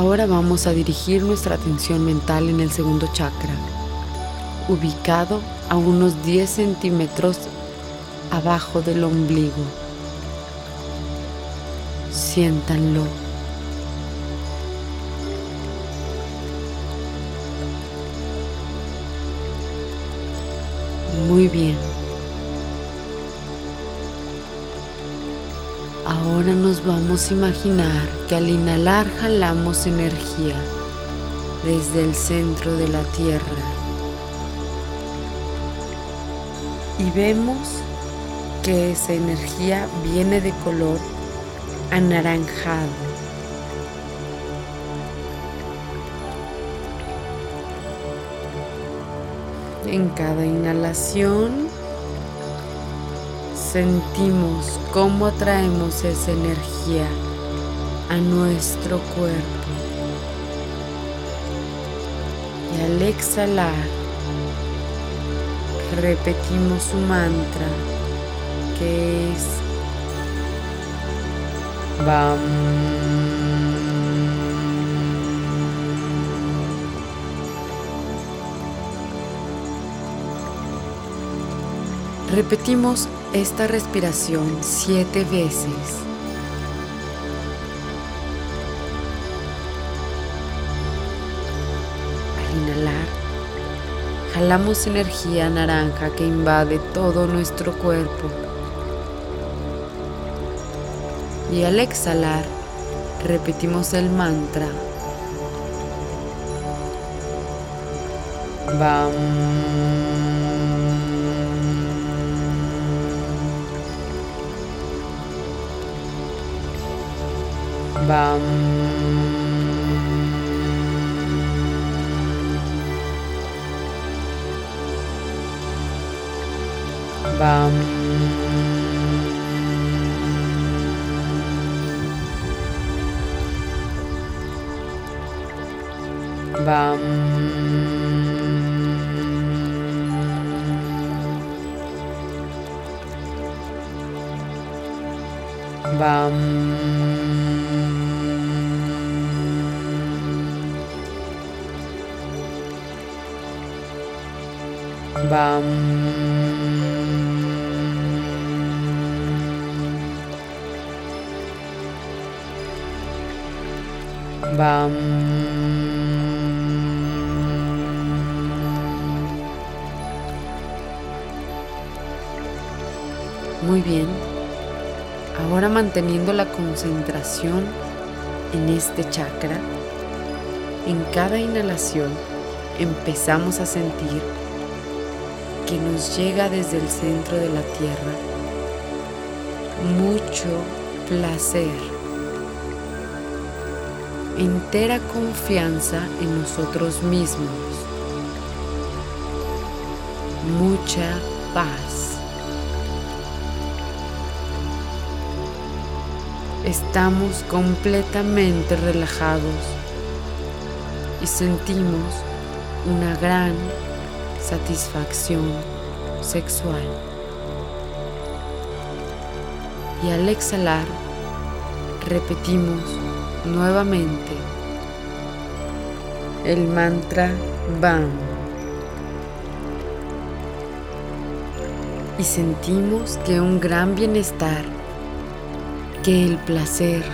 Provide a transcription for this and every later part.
Ahora vamos a dirigir nuestra atención mental en el segundo chakra, ubicado a unos 10 centímetros abajo del ombligo. Siéntanlo. Muy bien. Ahora nos vamos a imaginar que al inhalar jalamos energía desde el centro de la tierra y vemos que esa energía viene de color anaranjado. En cada inhalación sentimos cómo atraemos esa energía a nuestro cuerpo. Y al exhalar, repetimos su mantra que es BAM. Repetimos esta respiración siete veces. Al inhalar, jalamos energía naranja que invade todo nuestro cuerpo. Y al exhalar, repetimos el mantra. Bam. Bam. Bam. Bam. Bam. Bam. Bam. Muy bien. Ahora manteniendo la concentración en este chakra, en cada inhalación empezamos a sentir que nos llega desde el centro de la tierra. Mucho placer. Entera confianza en nosotros mismos. Mucha paz. Estamos completamente relajados y sentimos una gran satisfacción sexual. Y al exhalar, repetimos nuevamente el mantra BAM. Y sentimos que un gran bienestar, que el placer,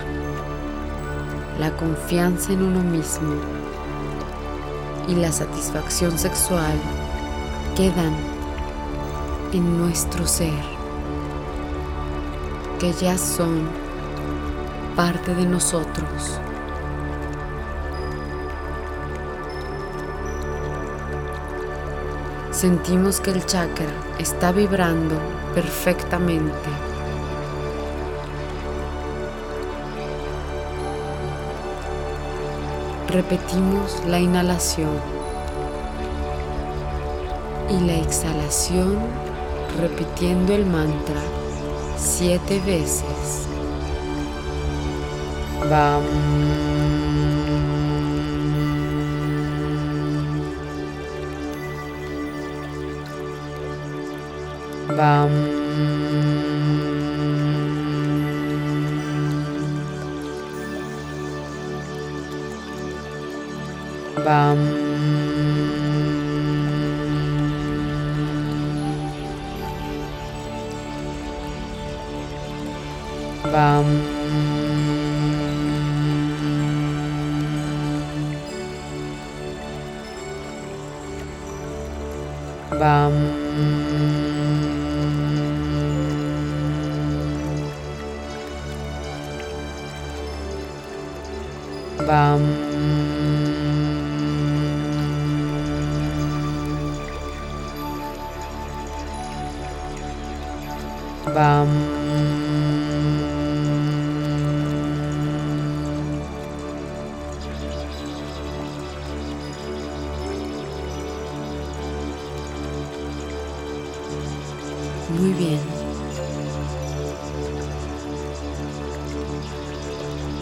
la confianza en uno mismo y la satisfacción sexual quedan en nuestro ser, que ya son parte de nosotros. Sentimos que el chakra está vibrando perfectamente. Repetimos la inhalación y la exhalación repitiendo el mantra siete veces. Bam. Bam. Bam. Bam. Bam. Bam. Bam.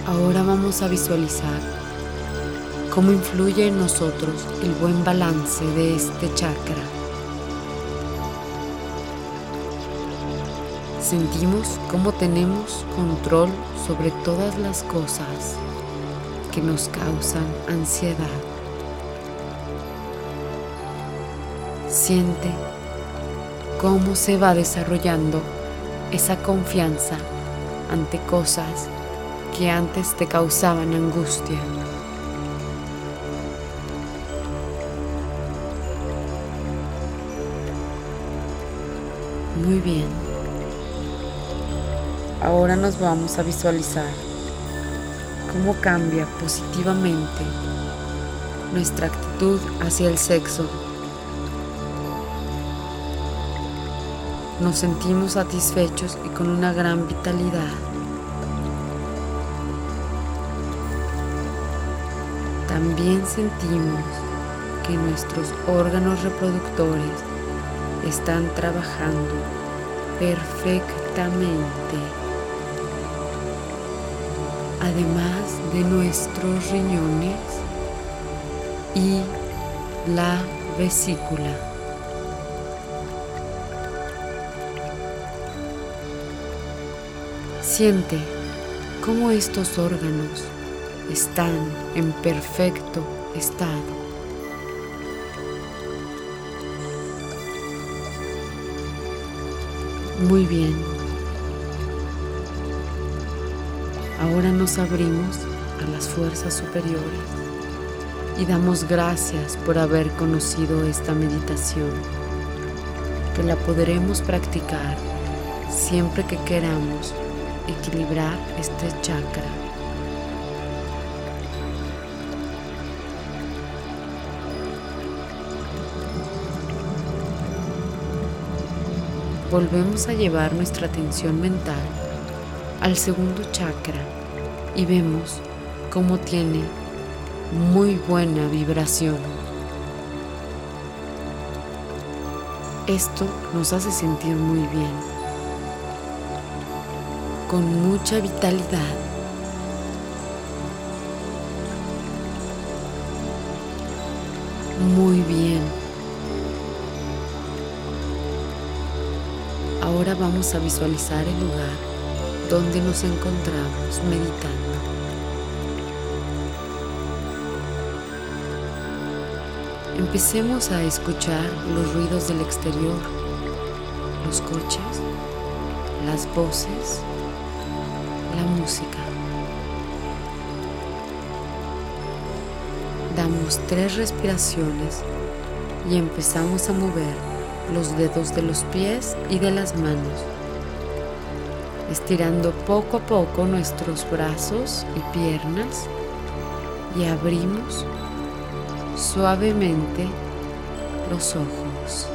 Ahora vamos a visualizar cómo influye en nosotros el buen balance de este chakra. Sentimos cómo tenemos control sobre todas las cosas que nos causan ansiedad. Siente cómo se va desarrollando esa confianza ante cosas que antes te causaban angustia. Muy bien. Ahora nos vamos a visualizar cómo cambia positivamente nuestra actitud hacia el sexo. Nos sentimos satisfechos y con una gran vitalidad. También sentimos que nuestros órganos reproductores están trabajando perfectamente. Además de nuestros riñones y la vesícula. Siente cómo estos órganos están en perfecto estado. Muy bien. Ahora nos abrimos a las fuerzas superiores y damos gracias por haber conocido esta meditación, que la podremos practicar siempre que queramos equilibrar este chakra volvemos a llevar nuestra atención mental al segundo chakra y vemos cómo tiene muy buena vibración. Esto nos hace sentir muy bien, con mucha vitalidad. Muy bien. Ahora vamos a visualizar el lugar donde nos encontramos meditando. Empecemos a escuchar los ruidos del exterior, los coches, las voces, la música. Damos tres respiraciones y empezamos a mover los dedos de los pies y de las manos, estirando poco a poco nuestros brazos y piernas y abrimos suavemente los ojos.